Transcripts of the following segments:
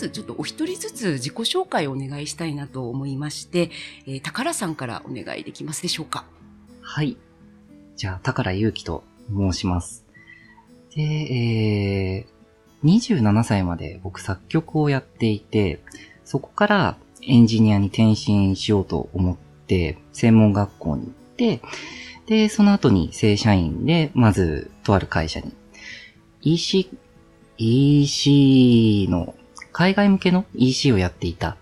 ずちょっとお一人ずつ自己紹介をお願いしたいなと思いまして、えー、宝さんからお願いできますでしょうか？はい。じゃあ、宝祐希と申します。で、えー、27歳まで僕作曲をやっていて、そこからエンジニアに転身しようと思って、専門学校に行って、で、その後に正社員で、まず、とある会社に、EC、EC の、海外向けの EC をやっていた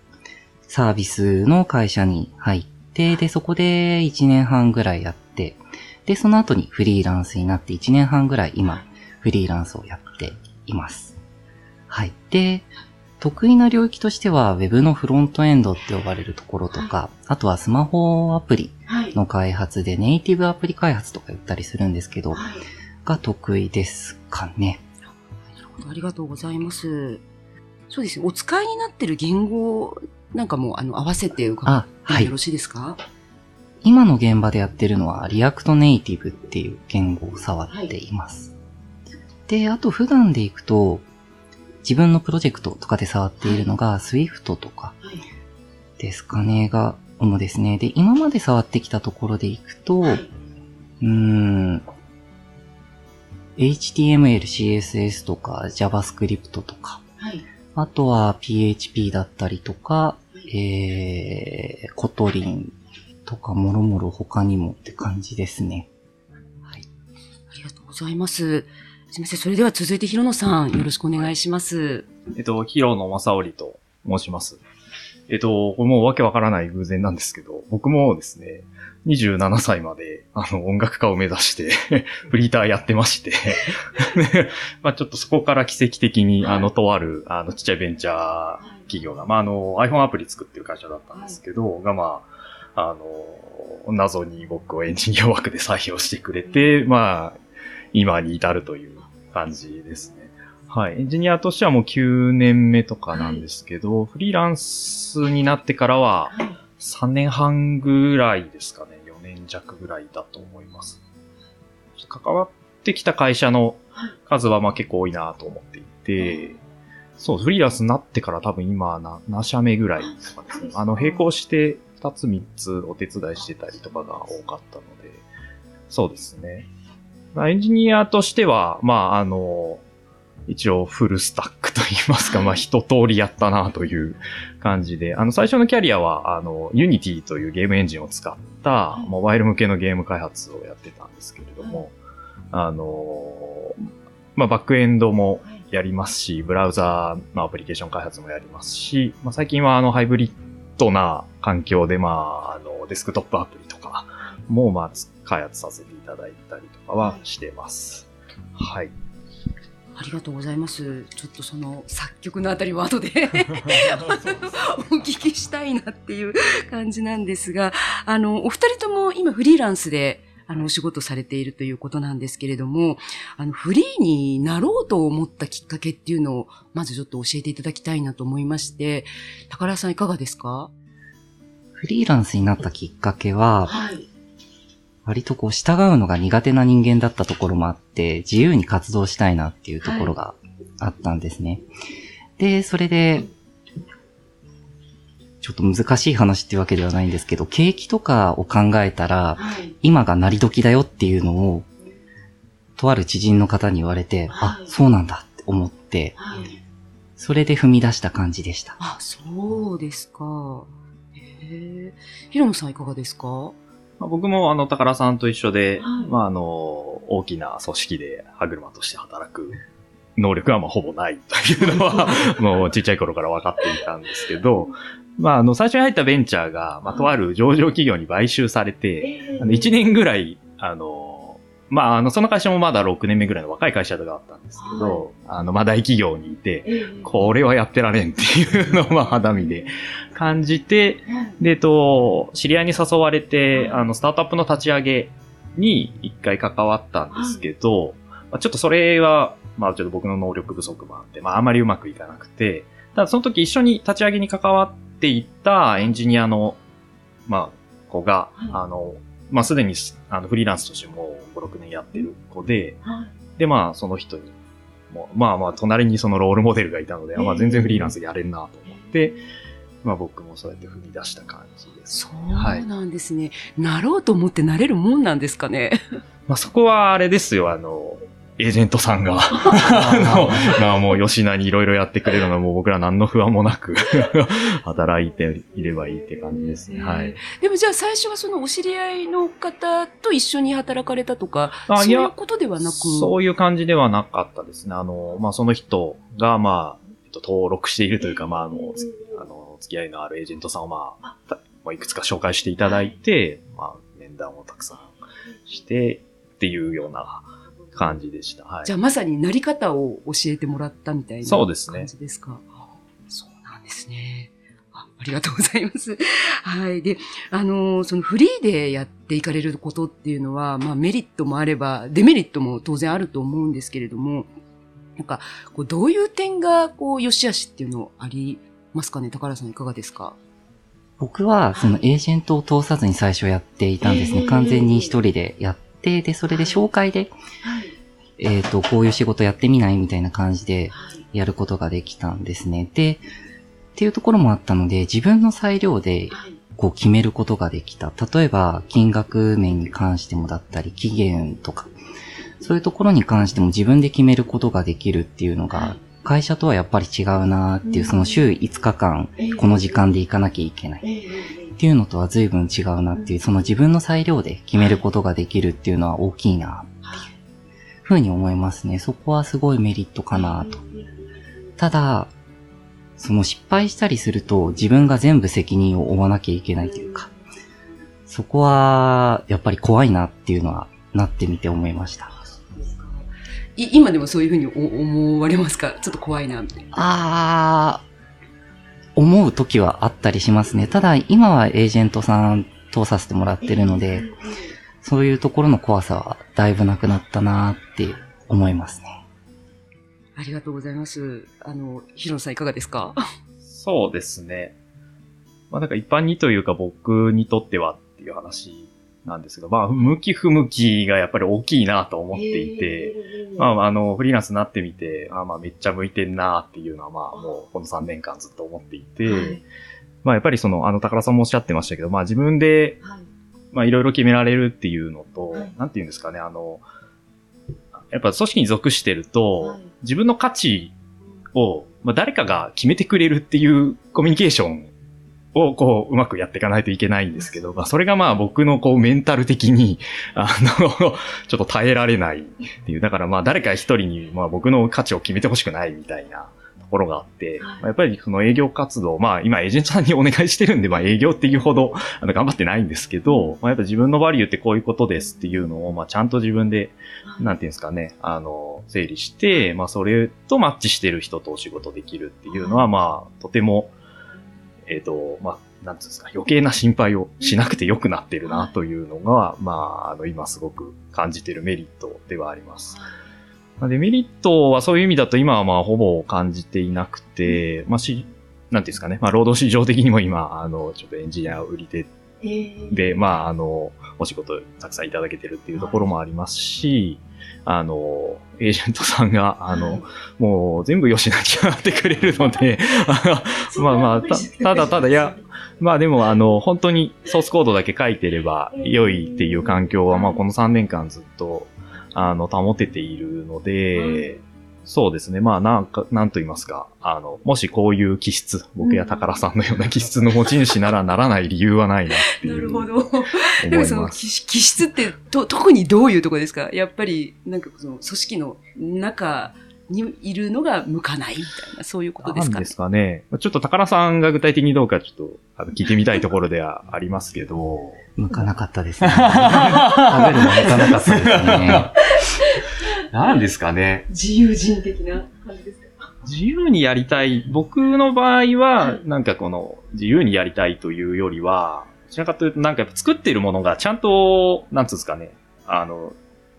サービスの会社に入って、で、そこで1年半ぐらいやって、で、その後にフリーランスになって1年半ぐらい今、フリーランスをやっています。はい。で、得意な領域としては Web のフロントエンドって呼ばれるところとか、はい、あとはスマホアプリの開発で、ネイティブアプリ開発とか言ったりするんですけど、はい、が得意ですかね。なるほど、ありがとうございます。そうですね、お使いになってる言語なんかもあの合わせて伺ってよろしいですか？今の現場でやってるのは React Native っていう言語を触っています。はい、で、あと普段でいくと、自分のプロジェクトとかで触っているのが Swift とかですかね、が主ですね。で、今まで触ってきたところでいくと、うーん、HTML、CSS とか JavaScript とか、はい、あとは PHP だったりとか、えー、 Kotlin とかもろもろ他にもって感じですね。はい。ありがとうございます。すみません。それでは続いて、広野さん、よろしくお願いします。えっと、広野正織と申します。えっと、これもうわけわからない偶然なんですけど、僕もですね、27歳まで、あの、音楽家を目指して フリーターやってまして。まあちょっとそこから奇跡的に、あの、とある、あの、ちっちゃいベンチャー企業が、まああの、iPhone アプリ作ってる会社だったんですけど、がまあ、あの、謎に僕をエンジニア枠で採用してくれて、まあ、今に至るという感じですね。はい。エンジニアとしてはもう9年目とかなんですけど、はい、フリーランスになってからは3年半ぐらいですかね。4年弱ぐらいだと思います。関わってきた会社の数はまあ結構多いなと思っていて、そう、フリーランスになってから多分今な、何社目ぐらいとかですね。あの、並行して2つ3つお手伝いしてたりとかが多かったので、そうですね。エンジニアとしては、まあ、あの、一応フルスタックと言いますか、まあ一通りやったなという感じで、あの最初のキャリアは、あの、Unity というゲームエンジンを使ったモバイル向けのゲーム開発をやってたんですけれども、あの、まあバックエンドもやりますし、ブラウザーのアプリケーション開発もやりますし、まあ最近はあのハイブリッドな環境で、まあ、あの、デスクトップアプリとかも、まあ、開発させていただいたりとかはしてます。はい。ありがとうございます。ちょっとその作曲のあたりは後で お聞きしたいなっていう感じなんですが、あの、お二人とも今フリーランスであの、お仕事されているということなんですけれども、あの、フリーになろうと思ったきっかけっていうのを、まずちょっと教えていただきたいなと思いまして、宝さんいかがですか？フリーランスになったきっかけは、はい、割とこう従うのが苦手な人間だったところもあって、自由に活動したいなっていうところがあったんですね。はい、で、それで、ちょっと難しい話っていうわけではないんですけど、景気とかを考えたら、はい、今がなり時だよっていうのを、とある知人の方に言われて、はい、あ、そうなんだって思って、はい、それで踏み出した感じでした。あ、そうですか。へえ。ヒロムさんいかがですか？まあ、僕もあの、宝さんと一緒で、はい、まああの、大きな組織で歯車として働く能力はまあほぼないというのは、もうちっちゃい頃から分かっていたんですけど、まああの、最初に入ったベンチャーが、まあとある上場企業に買収されて、あの、1年ぐらい、あの、まあ、あの、その会社もまだ6年目ぐらいの若い会社があったんですけど、はい、あの、まあ、大企業にいて、えー、これはやってられんっていうのを、まあ、肌身で感じて、で、と、知り合いに誘われて、あの、スタートアップの立ち上げに一回関わったんですけど、まあ、ちょっとそれは、まあ、ちょっと僕の能力不足もあって、まあ、あまりうまくいかなくて、ただその時一緒に立ち上げに関わっていったエンジニアの、まあ、子が、あの、まあ、すでに、あの、フリーランスとしても5、6年やってる子で、はい、で、まあ、その人に、もうまあまあ、隣にそのロールモデルがいたので、えーまあ全然フリーランスやれるなと思って、まあ僕もそうやって踏み出した感じです。そうはいなんですね。なろうと思ってなれるもんなんですかね。まあそこはあれですよ、あの、エージェントさんが、あの、まあもう吉名にいろいろやってくれるのはもう僕ら何の不安もなく 働いていればいいって感じですね。はい。でもじゃあ最初はそのお知り合いの方と一緒に働かれたとか、そういうことではなく？そういう感じではなかったですね。あの、まあその人が、まあ、えっと、登録しているというか、まああの、つあの、付き合いのあるエージェントさんをまあ、たまあいくつか紹介していただいて、まあ面談をたくさんしてっていうような感じでした。はい。じゃあまさになり方を教えてもらったみたいな感じですか？そうなんですね。あありがとうございます。はい。で、あのーそのフリーでやっていかれることっていうのは、まあメリットもあれば、デメリットも当然あると思うんですけれども、なんか、こうどういう点が、こう、良し悪しっていうのありますかね高原さんいかがですか？僕は、そのエージェントを通さずに最初やっていたんですね。えー。完全に一人でやって、で、それで紹介で、えっ、と、こういう仕事やってみないみたいな感じでやることができたんですね。で、っていうところもあったので、自分の裁量で、こう決めることができた。例えば、金額面に関してもだったり、期限とか、そういうところに関しても自分で決めることができるっていうのが、会社とはやっぱり違うなっていう、その週5日間、この時間で行かなきゃいけない。っていうのとは随分違うなっていう、その自分の裁量で決めることができるっていうのは大きいなっていうふうに思いますね。そこはすごいメリットかなと。ただ、その失敗したりすると自分が全部責任を負わなきゃいけないというか、そこはやっぱり怖いなっていうのはなってみて思いました。い今でもそういうふうにお思われますか？ちょっと怖いな、みたいな。あー、思う時はあったりしますね。ただ今はエージェントさん通させてもらってるので、そういうところの怖さはだいぶなくなったなって思いますね。ありがとうございます。あの、ヒロさんいかがですか？そうですね。まあなんか一般にというか僕にとってはっていう話なんですが、まあ向き不向きがやっぱり大きいなと思っていて、まああのフリーランスになってみて、あまあめっちゃ向いてんなっていうのはまあもうこの3年間ずっと思っていて、まあやっぱりそのあの高田さんもおっしゃってましたけど、まあ自分でまあいろいろ決められるっていうのと、なんていうんですかね、あの、やっぱ組織に属してると、自分の価値を、まあ、誰かが決めてくれるっていうコミュニケーションをこううまくやっていかないといけないんですけど、まあそれがまあ僕のこうメンタル的に、あの、ちょっと耐えられないっていう、だからまあ誰か一人にまあ僕の価値を決めてほしくないみたいなところがあって、まあやっぱりその営業活動、まあ今エージェントさんにお願いしてるんで、まあ営業っていうほど あの頑張ってないんですけど、まあやっぱ自分のバリューってこういうことですっていうのを、まあちゃんと自分でなんていうんですかね、あの、整理して、まあ、それとマッチしてる人とお仕事できるっていうのは、まあ、とても、えっ、と、まあ、なんていうんですか、余計な心配をしなくてよくなってるなというのが、まあ、あの、今すごく感じてるメリットではあります。まあデメリットはそういう意味だと今はまあ、ほぼ感じていなくて、まあ、し、なんていうんですかね、まあ、労働市場的にも今、あの、ちょっとエンジニア売り手で、まあ、あの、お仕事たくさんいただけてるっていうところもありますし、あの、エージェントさんが、あの、もう全部吉田にやってくれるので、まあまあ、たただただ、いや、まあでも、あの、本当にソースコードだけ書いてれば良いっていう環境は、まあこの3年間ずっと、あの、保てているので、そうですね。まあ、なんか、なんと言いますか。あの、もしこういう気質、僕や宝さんのような気質の持ち主ならならない理由はないなっていう。なるほど。でもその。気気質ってと特にどういうところですか？やっぱりなんかその組織の中にいるのが向かないみたいなそういうことですか？なんですかね。ちょっと宝さんが具体的にどうかちょっとあの聞いてみたいところではありますけど。向かなかったですね。食べるの向かなかったですね。なんですかね。自由人的な感じですか？自由にやりたい。僕の場合は、なんかこの、自由にやりたいというよりは、どちらかというと、なんかやっぱ作ってるものがちゃんと、なんつうんですかね、あの、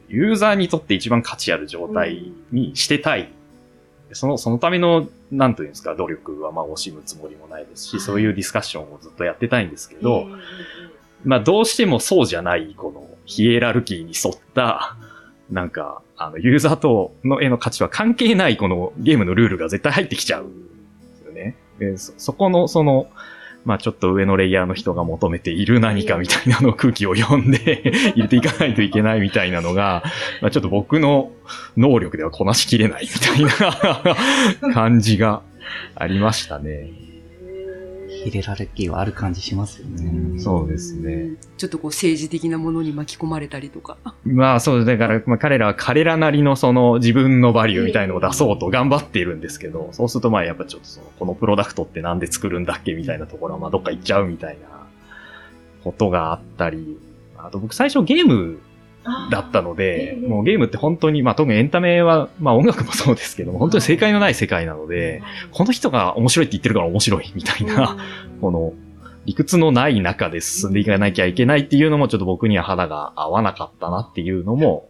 ユーザーにとって一番価値ある状態にしてたい。その、そのための、なんというんですか、努力はまあ惜しむつもりもないですし、そういうディスカッションをずっとやってたいんですけど、まあどうしてもそうじゃない、このヒエラルキーに沿った、なんか、あの、ユーザーとの絵の価値は関係ないこのゲームのルールが絶対入ってきちゃうんですよね。でそ、そこの、その、まあちょっと上のレイヤーの人が求めている何かみたいなのを空気を読んで 入れていかないといけないみたいなのが、まあちょっと僕の能力ではこなしきれないみたいな 感じがありましたね。ヒレラルキーはある感じしますよね。そうですね。ちょっとこう政治的なものに巻き込まれたりとか。まあそうです。だから、まあ彼らは彼らなりのその自分のバリューみたいのを出そうと頑張っているんですけど、そうするとまあやっぱちょっとその、このプロダクトってなんで作るんだっけみたいなところはまあどっか行っちゃうみたいなことがあったり、あと僕最初ゲームだったので、もうゲームって本当に、まあ特にエンタメは、まあ音楽もそうですけども、本当に正解のない世界なので、この人が面白いって言ってるから面白いみたいな、この理屈のない中で進んでいかなきゃいけないっていうのもちょっと僕には肌が合わなかったなっていうのも、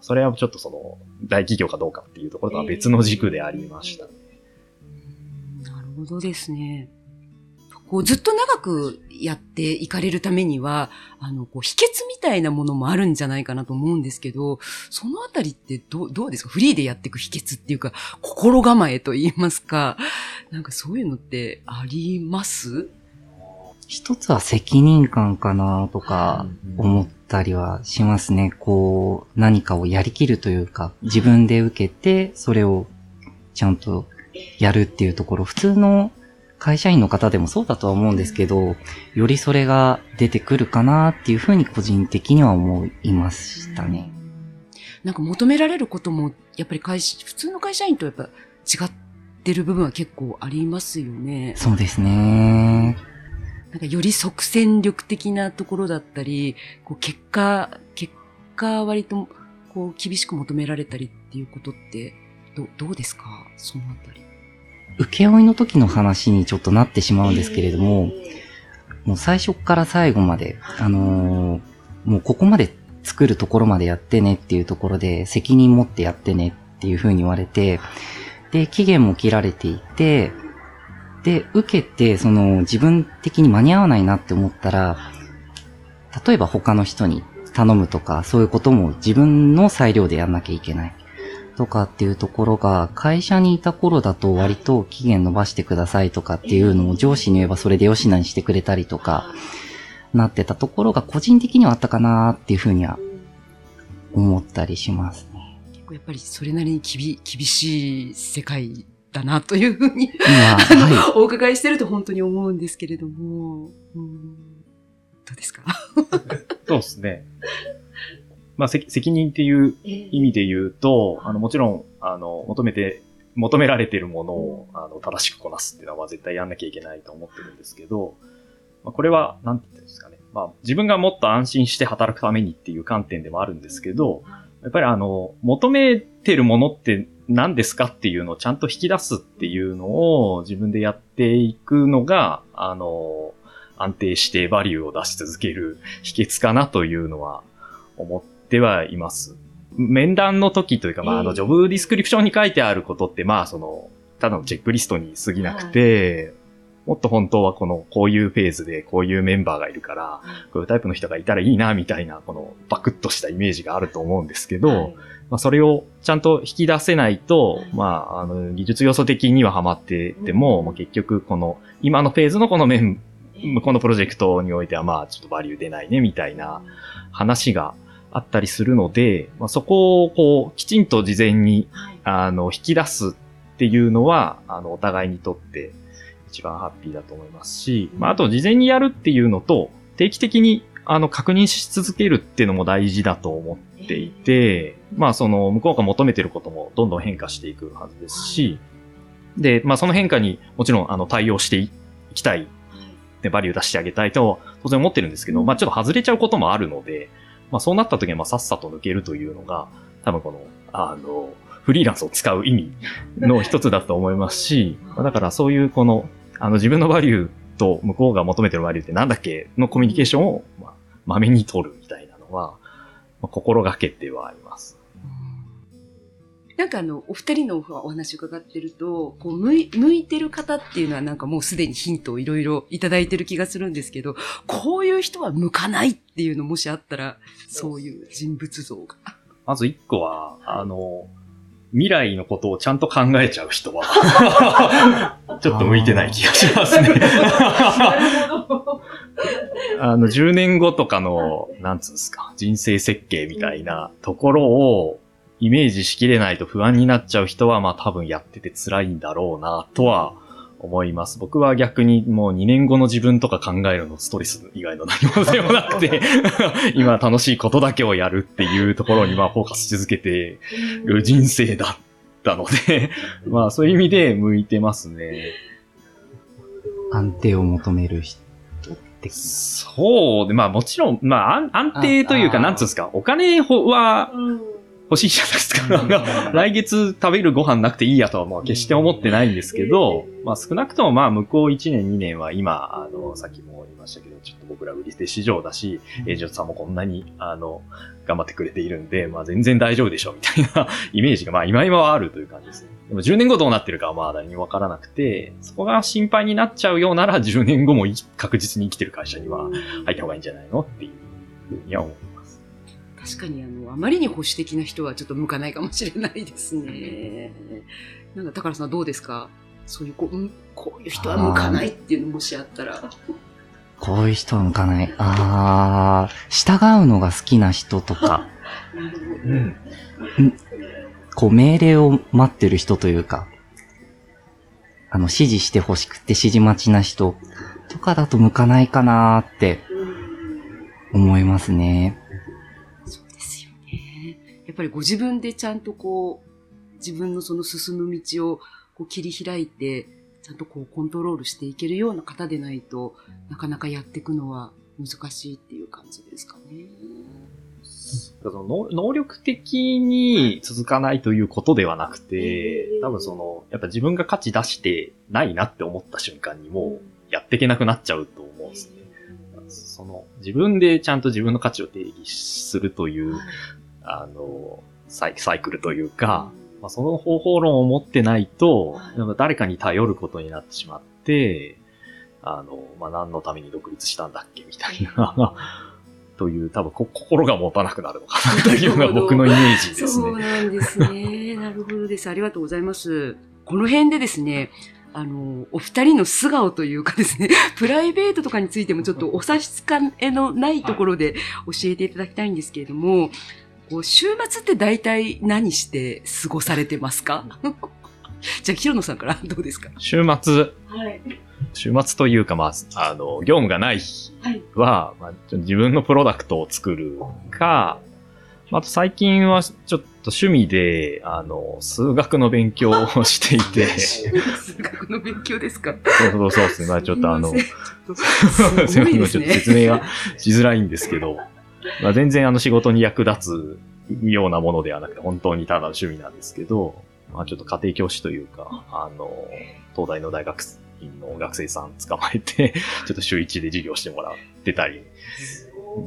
それはちょっとその大企業かどうかっていうところとは別の軸でありました。なるほどですね。こうずっと長くやっていかれるためには、あの、こう秘訣みたいなものもあるんじゃないかなと思うんですけど、そのあたりってどう、どうですか？フリーでやっていく秘訣っていうか、心構えと言いますか、なんかそういうのってあります？一つは責任感かなとか思ったりはしますね。こう、何かをやりきるというか、自分で受けて、それをちゃんとやるっていうところ、普通の会社員の方でもそうだとは思うんですけど、よりそれが出てくるかなっていうふうに個人的には思いましたね。なんか求められることも、やっぱり会社、普通の会社員とやっぱ違ってる部分は結構ありますよね。そうですね。なんかより即戦力的なところだったり、こう結果、結果割とこう厳しく求められたりっていうことって、どどうですか？そのあたり。請負の時の話にちょっとなってしまうんですけれども、もう最初から最後まで、あのーもうここまで作るところまでやってねっていうところで責任持ってやってねっていう風に言われて、で、期限も切られていて、で、受けて、その自分的に間に合わないなって思ったら、例えば他の人に頼むとか、そういうことも自分の裁量でやんなきゃいけない。とかっていうところが、会社にいた頃だと割と期限伸ばしてくださいとかっていうのを上司に言えばそれでよしなにしてくれたりとか、なってたところが個人的にはあったかなっていうふうには思ったりしますね。結構やっぱりそれなりに厳厳しい世界だなというふうに、今、はお伺いしてると本当に思うんですけれども、うんどうですか？そうですね。まあ、責責任っていう意味で言うと、あの、もちろん、あの、求めて、求められているものを、あの、正しくこなすっていうのは絶対やんなきゃいけないと思ってるんですけど、まあ、これは、なんて言うんですかね。まあ、自分がもっと安心して働くためにっていう観点でもあるんですけど、やっぱりあの、求めてるものって何ですかっていうのをちゃんと引き出すっていうのを自分でやっていくのが、あの、安定してバリューを出し続ける秘訣かなというのは思ってはいます。面談の時というか、まあ、あの、ジョブディスクリプションに書いてあることって、まあ、その、ただのチェックリストに過ぎなくて、もっと本当はこの、こういうフェーズでこういうメンバーがいるから、こういうタイプの人がいたらいいな、みたいな、この、バクッとしたイメージがあると思うんですけど、まあ、それをちゃんと引き出せないと、まあ、あの、技術要素的にはハマってても、まあ、結局、この、今のフェーズのこの面、このプロジェクトにおいては、まあ、ちょっとバリュー出ないね、みたいな話があったりするので、まあ、そこを、こう、きちんと事前に、あの、引き出すっていうのは、あの、お互いにとって一番ハッピーだと思いますし、まあ、あと、事前にやるっていうのと、定期的に、あの、確認し続けるっていうのも大事だと思っていて、まあ、その、向こうが求めてることもどんどん変化していくはずですし、で、まあ、その変化にもちろん、あの、対応していきたい、で、バリュー出してあげたいと、当然思ってるんですけど、まあ、ちょっと外れちゃうこともあるので、まあ、そうなった時は、まあ、さっさと抜けるというのが、多分この、あの、フリーランスを使う意味の一つだと思いますし、だからそういうこの、あの、自分のバリューと向こうが求めてるバリューってなんだっけのコミュニケーションを、まあ、まめに取るみたいなのは、まあ、心がけてはあります。なんかあの、お二人のお話伺ってると、こう、向い、向いてる方っていうのはなんかもうすでにヒントをいろいろいただいてる気がするんですけど、こういう人は向かないっていうのもしあったら、そういう人物像が。まず一個は、あの、未来のことをちゃんと考えちゃう人は、ちょっと向いてない気がしますね。あの、10年後とかの、なんつうんですか、人生設計みたいなところをイメージしきれないと不安になっちゃう人は、まあ多分やってて辛いんだろうな、とは思います。僕は逆にもう2年後の自分とか考えるのストレス以外の何もでもなくて、今楽しいことだけをやるっていうところにまあフォーカスし続けてる人生だったので、まあそういう意味で向いてますね。安定を求める人って。そうで、まあもちろん、まあ安安定というか、なんつうんですか、お金は欲しいじゃないですか。来月食べるご飯なくていいやとはまあ決して思ってないんですけど、まあ少なくともまあ向こう1年2年は今、あの、さっきも言いましたけど、ちょっと僕ら売り手市場だし、エージョンさんもこんなに、あの、頑張ってくれているんで、まあ全然大丈夫でしょ、みたいな イメージがまあ今今はあるという感じですね。でも10年後どうなってるかはまあ誰にもわからなくて、そこが心配になっちゃうようなら10年後もい確実に生きてる会社には入った方がいいんじゃないのっていうふうには思います。確かにあの、あまりに保守的な人はちょっと向かないかもしれないですね。なんか、高原さんはどうですか？そういう、こう、うんこういう人は向かないっていうのもしあったら。こういう人は向かない。あー、従うのが好きな人とか、うん。こう命令を待ってる人というか、あの、指示して欲しくて指示待ちな人とかだと向かないかなーって思いますね。ぱりご自分でちゃんとこう、自分のその進む道をこう切り開いて、ちゃんとこうコントロールしていけるような方でないとなかなかやっていくのは難しいっていう感じですかね。その能能力的に続かないということではなくて、多分その、やっぱ自分が価値出してないなって思った瞬間にもうやっていけなくなっちゃうと思うんですね。その、自分でちゃんと自分の価値を定義するという、あの、サイサイクルというか、まあ、その方法論を持ってないと、誰かに頼ることになってしまって、あの、まあ、何のために独立したんだっけみたいな、という、多分こ心が持たなくなるのかなというのが僕のイメージですそうね。なんですね。なるほどです。ありがとうございます。この辺でですね、あの、お二人の素顔というかですね、プライベートとかについてもちょっとお差し支えのないところで教えていただきたいんですけれども、こう週末って大体何して過ごされてますか？じゃあ、広野さんからどうですか？週末、はい。週末というか、まあ、あの、業務がない日はい。は、まあ、自分のプロダクトを作るか、あと最近はちょっと趣味で、あの、数学の勉強を していて、数学の勉強ですか？そうそうそうですね。まあちょっとあの、すいません ちょっと。説明がしづらいんですけど、まあ全然あの仕事に役立つようなものではなくて、本当にただの趣味なんですけど、まあちょっと家庭教師というか、あ。の、東大の大学院の学生さん捕まえて、ちょっと週一で授業してもらってたり、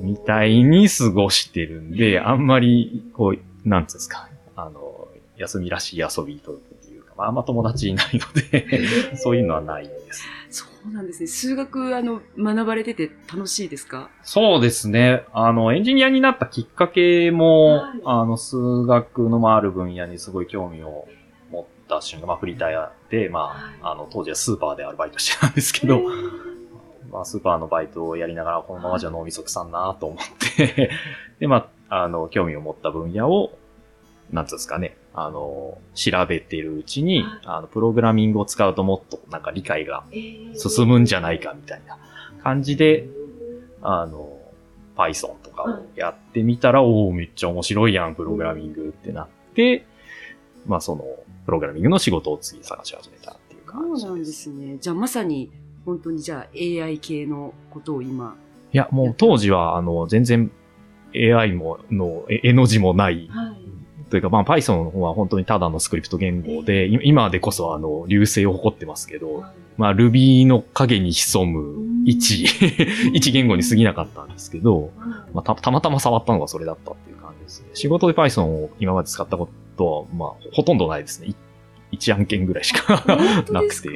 みたいに過ごしてるんで、あんまり、こう、なんつうんですか、あの、休みらしい遊びとまあ、あんま友達いないので、そういうのはないです。そうなんですね。数学、あの、学ばれてて楽しいですか？そうですね。あの、エンジニアになったきっかけも、はいあの、数学のある分野にすごい興味を持った瞬間、まあ、フリータイヤで、まあ、あの、当時はスーパーでアルバイトしてたんですけど、まあ、スーパーのバイトをやりながら、このままじゃ脳みそ腐んなと思って、で、まあ、あの、興味を持った分野を、なんつうんですかね、あの、調べているうちに、あの、プログラミングを使うともっとなんか理解が進むんじゃないかみたいな感じで、あの、Python とかをやってみたら、おおめっちゃ面白いやん、プログラミングってなって、まあその、プログラミングの仕事を次探し始めたっていうそ感じうなんですね。じゃあまさに、本当にじゃあ AI 系のことを今。いや、もう当時は、あの、全然 AI も、の、え絵の字もない、というか、まあ Python の方は本当にただのスクリプト言語で、い今でこそあの、流星を誇ってますけど、まあ Ruby の影に潜む一、一言語に過ぎなかったんですけど、まあた、たまたま触ったのがそれだったっていう感じですね。仕事で Python を今まで使ったことは、まあ、ほとんどないですね。い一案件ぐらいしか なくて。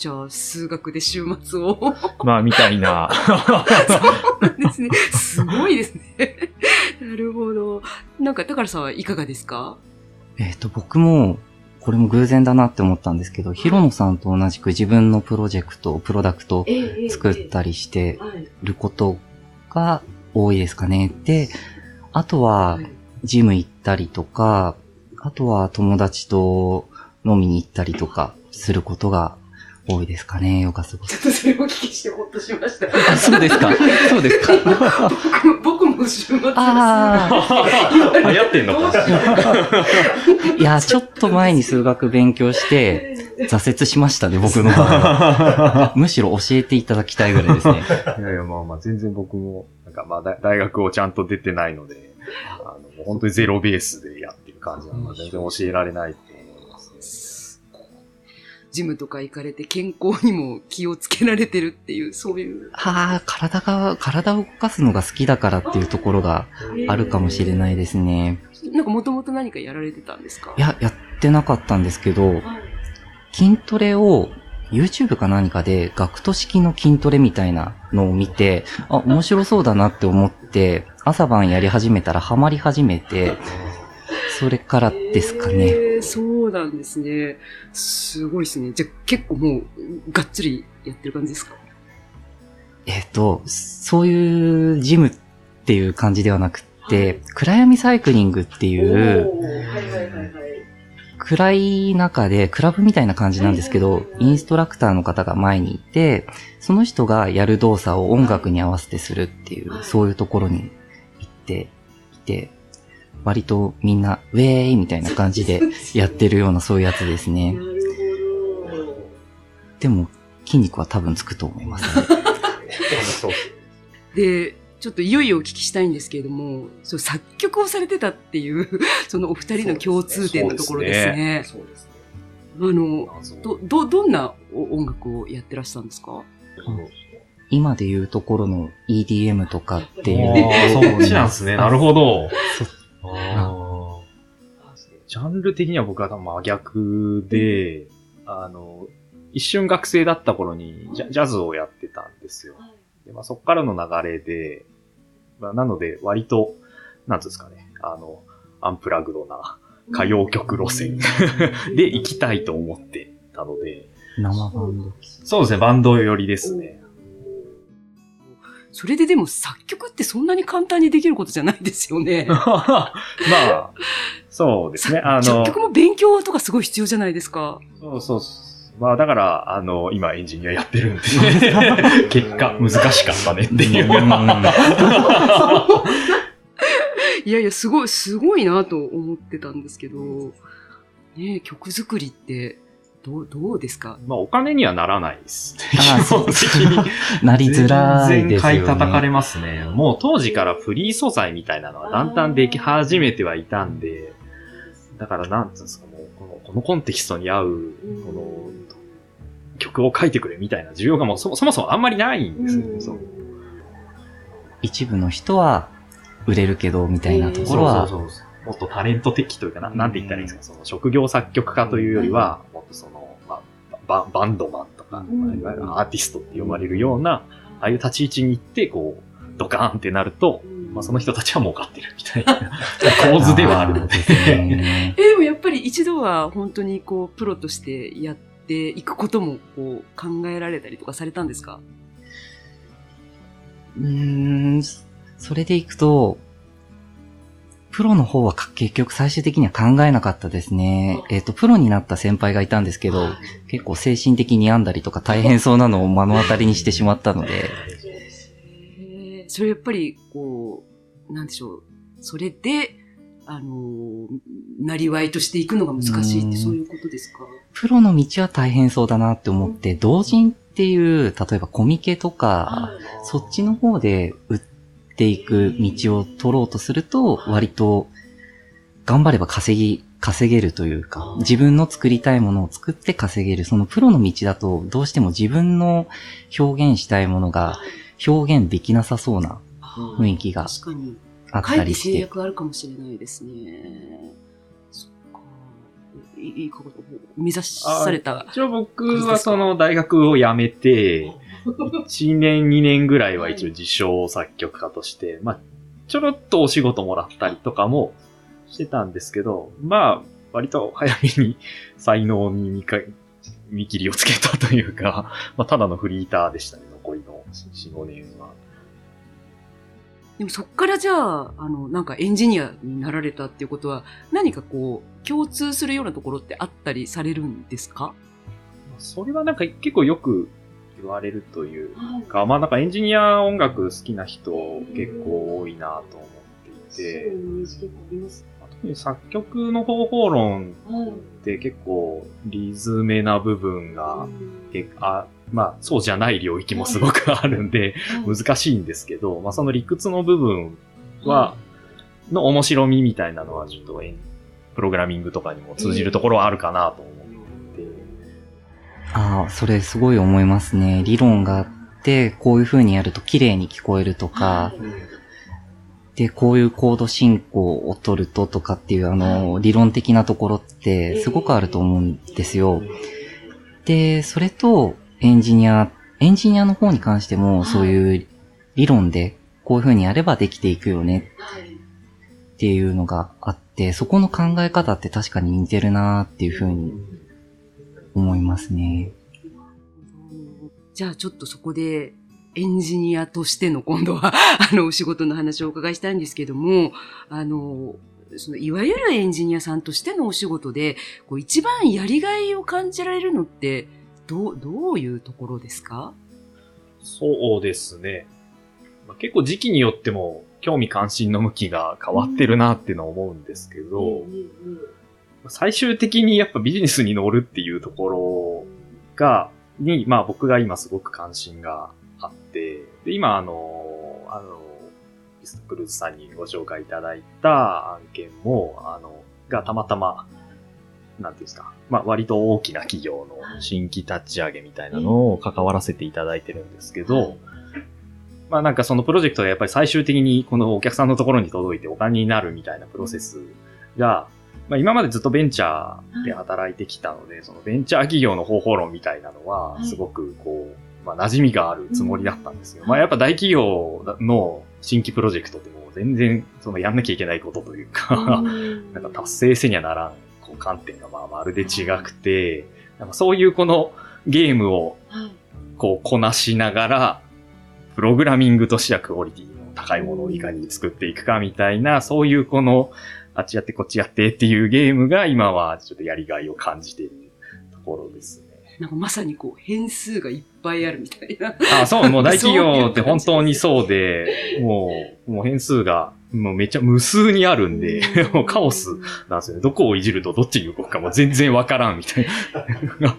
じゃあ、数学で週末を。まあ、みたいな。そうなんですね。すごいですね。なるほど。なんか、高良さんはいかがですか？えっ、と、僕も、これも偶然だなって思ったんですけど、ヒロノさんと同じく自分のプロジェクト、プロダクトを作ったりしてることが多いですかね。で、あとは、ジム行ったりとか、あとは友達と飲みに行ったりとかすることが多いですかね、ヨガ過ごす。ちょっとそれをお聞きしてほっとしました。あ、そうですか。そうですか。僕も週末です。あ流行ってんのかいや、ちょっと前に数学勉強して、挫折しましたね、僕の場合は。むしろ教えていただきたいぐらいですね。いやいや、まあまあ、全然僕も、なんかまあ、大大学をちゃんと出てないので、あの、本当にゼロベースでやってる感じなので、全然教えられない。ジムとか行かれて健康にも気をつけられてるっていう、そういう。はあ、体が、体を動かすのが好きだからっていうところがあるかもしれないですね。なんかもともと何かやられてたんですか？いや、やってなかったんですけど、筋トレを YouTube か何かで学徒式の筋トレみたいなのを見て、あ、面白そうだなって思って、朝晩やり始めたらハマり始めて、それからですかね。えーそうなんですね。すごいですね。じゃあ結構もう、がっつりやってる感じですか？えっ、と、そういうジムっていう感じではなくって、暗闇サイクリングっていう、はいはいはいはい。暗い中で、クラブみたいな感じなんですけど、インストラクターの方が前にいて、その人がやる動作を音楽に合わせてするっていう、そういうところに行っていて、割とみんな、ウェーイみたいな感じで やってるようなそういうやつですね。なるほど。でも、筋肉は多分つくと思いますね。そうで、ちょっといよいよお聞きしたいんですけれども、そう作曲をされてたっていう、そのお二人の共通点のところですね。そうですね。あの、謎ど、ど、どんなお音楽をやってらっしゃったんですか？今で言うところの EDM とかっていう。そっちなんですね。なるほど。そあー。ジャンル的には僕は多分真逆で、あの、一瞬学生だった頃にジャジャズをやってたんですよ。でまあ、そこからの流れで、まあ、なので割と、なんつうんですかね、あの、アンプラグドな歌謡曲路線。で行きたいと思ってたので、生バンド。そうですね、バンド寄りですね。それででも作曲ってそんなに簡単にできることじゃないですよね。まあ、そうですね、あの作、曲も勉強とかすごい必要じゃないですか。そうそうそう。まあだから、あの、今エンジニアやってるんで、結果難しかったねっていう。いやいや、すごい、すごいなと思ってたんですけど、ねえ曲作りって、どう、どうですか？まあお金にはならないですね。ああ基本的に。なりづらいですよね。買い叩かれますね。もう当時からフリー素材みたいなのはだんだんでき始めてはいたんで、だからなんつうんですか、もうこのこのコンテキストに合う、この曲を書いてくれみたいな需要がもうそもそもそもあんまりないんですよね。そう一部の人は売れるけど、みたいなところは、そうそうそうもっとタレント的というかな、なんて言ったらいいんですか、その職業作曲家というよりは、ババンドマンとか、うん。まあいわゆるアーティストって呼ばれるような、ああいう立ち位置に行って、こう、ドカーンってなると、まあ、その人たちは儲かってるみたいな 構図ではあるので。え、でもやっぱり一度は本当にこう、プロとしてやっていくこともこう、考えられたりとかされたんですか？うーん、それでいくと、プロの方はか結局最終的には考えなかったですね。えっ、と、プロになった先輩がいたんですけど、結構精神的に病んだりとか大変そうなのを目の当たりにしてしまったので、それやっぱりこう、なんでしょう、それで、あのー、なりわいとしていくのが難しいってそういうことですか？プロの道は大変そうだなって思って、同人っていう、例えばコミケとか、そっちの方で売っていく道を取ろうとすると、割と頑張れば稼ぎ、稼げるというか、自分の作りたいものを作って稼げる。そのプロの道だと、どうしても自分の表現したいものが表現できなさそうな雰囲気が確かに。あったりして。約あるかもしれないですね。そっか。いいこと目指された。一応僕はその大学を辞めて、1年2年ぐらいは一応自称作曲家として、まあ、ちょろっとお仕事もらったりとかもしてたんですけど、まあ、割と早めに才能に見か見切りをつけたというか、まあ、ただのフリーターでしたね、残りの4、5年は。でもそっからじゃあ、あの、なんかエンジニアになられたっていうことは、何かこう、共通するようなところってあったりされるんですか？それはなんか結構よく言われるという。か、まあなんかエンジニア音楽好きな人結構多いなと思っていて、特に作曲の方法論って結構リズメな部分が、けあまあそうじゃない領域もすごくあるんで、難しいんですけど、まあその理屈の部分は、の面白みみたいなのはちょっとプログラミングとかにも通じるところはあるかなと思ああ、それすごい思いますね。理論があって、こういう風にやると綺麗に聞こえるとか、で、こういうコード進行を取るととかっていう、あの、理論的なところってすごくあると思うんですよ。で、それとエンジニア、エンジニアの方に関してもそういう理論でこういう風にやればできていくよねっていうのがあって、そこの考え方って確かに似てるなっていう風に思いますね。じゃあちょっとそこでエンジニアとしての今度は あのお仕事の話をお伺いしたいんですけども、あの、そのいわゆるエンジニアさんとしてのお仕事で、こう一番やりがいを感じられるのって、どう、どういうところですか？そうですね。まあ、結構時期によっても興味関心の向きが変わってるなっていうのは思うんですけど、最終的にやっぱビジネスに乗るっていうところが、に、まあ僕が今すごく関心があって、で、今あの、あの、ビストクルーズさんにご紹介いただいた案件も、あの、がたまたま、なんていうんですか、まあ割と大きな企業の新規立ち上げみたいなのを関わらせていただいてるんですけど、まあなんかそのプロジェクトがやっぱり最終的にこのお客さんのところに届いてお金になるみたいなプロセスが、まあ今までずっとベンチャーで働いてきたので、そのベンチャー企業の方法論みたいなのは、すごくこう、まあ馴染みがあるつもりだったんですよ。まあやっぱ大企業の新規プロジェクトってもう全然そのやんなきゃいけないことというか、なんか達成せにはならん、こう観点がまあまるで違くて、なんかそういうこのゲームをこうこなしながら、プログラミングとしてはクオリティの高いものをいかに作っていくかみたいな、そういうこの、あっちやってこっちやってっていうゲームが今はちょっとやりがいを感じているところですね。なんかまさにこう変数がいっぱいあるみたいな。あ、そう、もう大企業って本当にそうで、もう、もう変数が、もうめっちゃ無数にあるんで、もうカオスなんですよね。どこをいじるとどっちに動くかも全然わからんみたいな。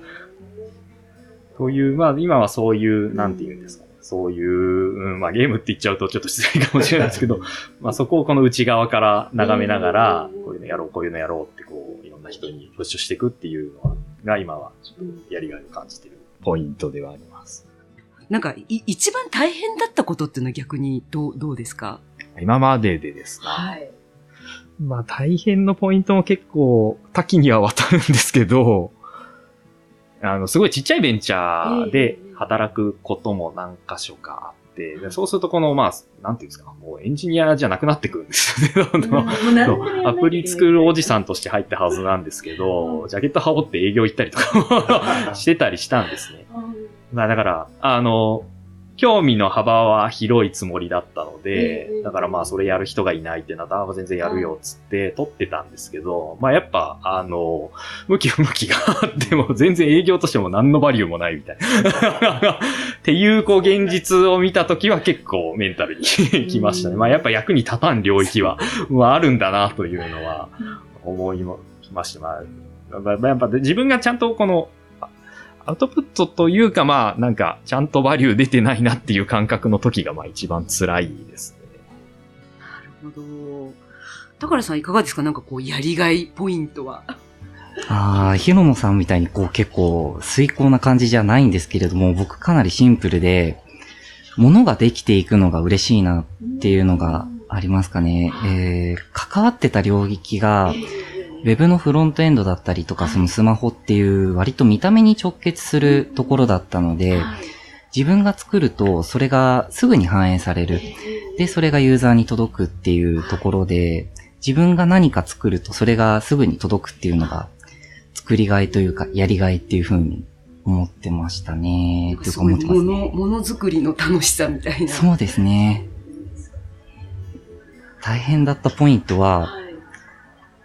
という、まあ今はそういう、なんて言うんですかね。そういう、うん、まあゲームって言っちゃうとちょっと失礼かもしれないですけど、まあそこをこの内側から眺めながら、こういうのやろう、こういうのやろうってこう、いろんな人にプッシュしていくっていうのが今はちょっとやりがいを感じているポイントではあります。なんかい一番大変だったことっていうのは逆にどう、どうですか？今まででですね。はい。まあ大変のポイントも結構多岐にはわたるんですけど、あの、すごいちっちゃいベンチャーで働くことも何箇所かあって、でそうするとこの、まあ、なんていうんですか、もうエンジニアじゃなくなってくるんですよね。どんアプリ作るおじさんとして入ったはずなんですけど、ジャケット羽織って営業行ったりとかも してたりしたんですね。まあだから、あの、興味の幅は広いつもりだったので、だからまあそれやる人がいないってなったら、あ全然やるよっつって取ってたんですけど、まあやっぱ、あの、向き不向きがあっても全然営業としても何のバリューもないみたいな。っていう、こう現実を見たときは結構メンタルに きましたね。まあやっぱ役に立たん領域は、まああるんだなというのは思いました。まあ、まあやっぱ自分がちゃんとこの、アウトプットというか、まあ、なんか、ちゃんとバリュー出てないなっていう感覚の時が、まあ一番辛いですね。なるほど。高原さんいかがですか？なんかこう、やりがいポイントは？ああ、ヒロノさんみたいにこう結構遂行な感じじゃないんですけれども、僕かなりシンプルで、物ができていくのが嬉しいなっていうのがありますかね。えー、関わってた領域が、ウェブのフロントエンドだったりとか、そのスマホっていう割と見た目に直結するところだったので、自分が作ると、それがすぐに反映される。で、それがユーザーに届くっていうところで、自分が何か作ると、それがすぐに届くっていうのが、作りがいというか、やりがいっていうふうに思ってましたね。というか思ってますもの、ね。ものづくりの楽しさみたいな。そうですね。大変だったポイントは、はい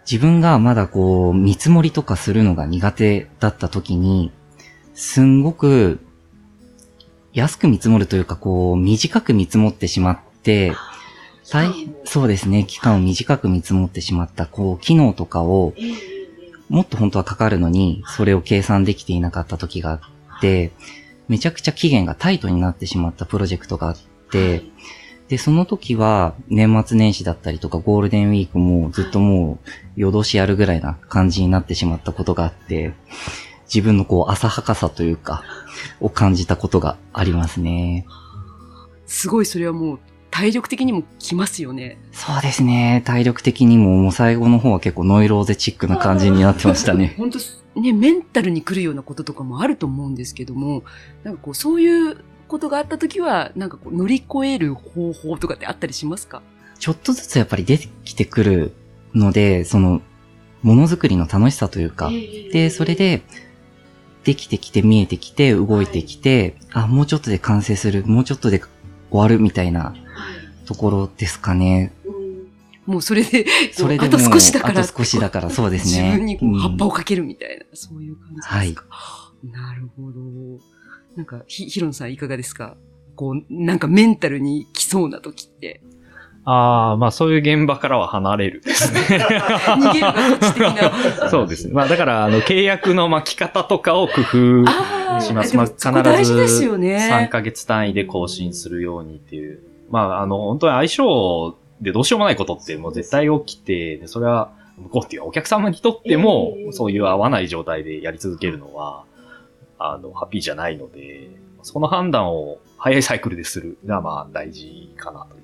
自分がまだこう、見積もりとかするのが苦手だった時に、すんごく、安く見積もるというか、こう、短く見積もってしまって、大変、そうですね、期間を短く見積もってしまった、こう、機能とかを、もっと本当はかかるのに、それを計算できていなかった時があって、めちゃくちゃ期限がタイトになってしまったプロジェクトがあって、で、その時は年末年始だったりとかゴールデンウィークもずっともう夜通しやるぐらいな感じになってしまったことがあって、自分のこう浅はかさというか、を感じたことがありますね。すごいそれはもう体力的にもきますよね。そうですね。体力的にももう最後の方は結構ノイローゼチックな感じになってましたね。本当ね、メンタルに来るようなこととかもあると思うんですけども、なんかこう、そういうことがあった時は、なんかこう、乗り越える方法とかってあったりしますか？ちょっとずつやっぱり出てきてくるので、その、ものづくりの楽しさというか、で、それで、できてきて見えてきて動いてきて、あ、もうちょっとで完成する、もうちょっとで終わるみたいなところですかね。もうそれで、それでもあと少しだから。あと少しだからそうですね自分に葉っぱをかけるみたいな、そういう感じですか？なるほど。なんか、ひ、ヒロンさんいかがですか？こう、なんかメンタルに来そうな時って。ああ、まあそういう現場からは離れるですね。逃げる的な。そうですね。まあだから、あの、契約の巻き方とかを工夫ああ、します。でもまあ必ずよね。3ヶ月単位で更新するようにっていう。まあ、あの、本当に相性でどうしようもないことってもう絶対起きて、でそれは向こうっていうかお客様にとっても、そういう合わない状態でやり続けるのは、あの、ハッピーじゃないので、その判断を早いサイクルでするが、まあ大事かなと。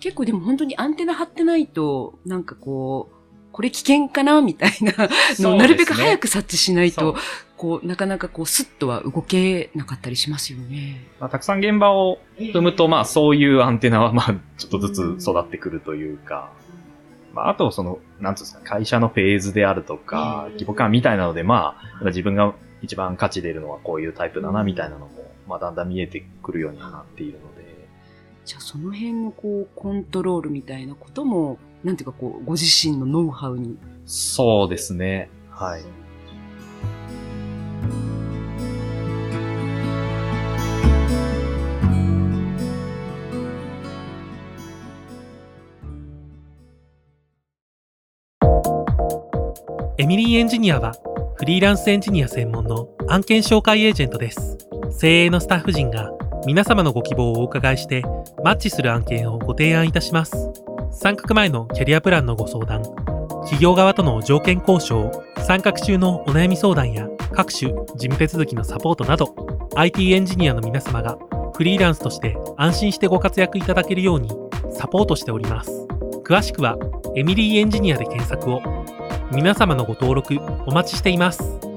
結構でも本当にアンテナ張ってないと、なんかこう、これ危険かなみたいなのをなるべく早く察知しないと、こう、なかなかこう、スッとは動けなかったりしますよね。まあ、たくさん現場を踏むと、まあそういうアンテナはまあちょっとずつ育ってくるというか、まああとその、なんつうんですか、会社のフェーズであるとか、規模感みたいなので、まあ自分が一番価値出るのはこういうタイプだなみたいなのも、まあだんだん見えてくるようにはなっているので、じゃあその辺のこう、コントロールみたいなことも、なんていうかこう、ご自身のノウハウに。そうですね。はい。エミリーエンジニアはフリーランスエンジニア専門の案件紹介エージェントです。精鋭のスタッフ陣が皆様のご希望をお伺いしてマッチする案件をご提案いたします。参画前のキャリアプランのご相談、企業側との条件交渉、参画中のお悩み相談や各種事務手続きのサポートなど IT エンジニアの皆様がフリーランスとして安心してご活躍いただけるようにサポートしております。詳しくはエミリーエンジニアで検索を皆様のご登録お待ちしています。